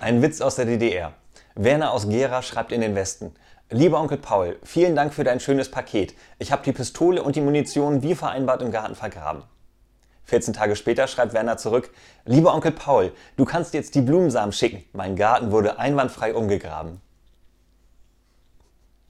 Ein Witz aus der DDR. Werner aus Gera schreibt in den Westen. Lieber Onkel Paul, vielen Dank für dein schönes Paket. Ich habe die Pistole und die Munition wie vereinbart im Garten vergraben. 14 Tage später schreibt Werner zurück. Lieber Onkel Paul, du kannst jetzt die Blumensamen schicken. Mein Garten wurde einwandfrei umgegraben.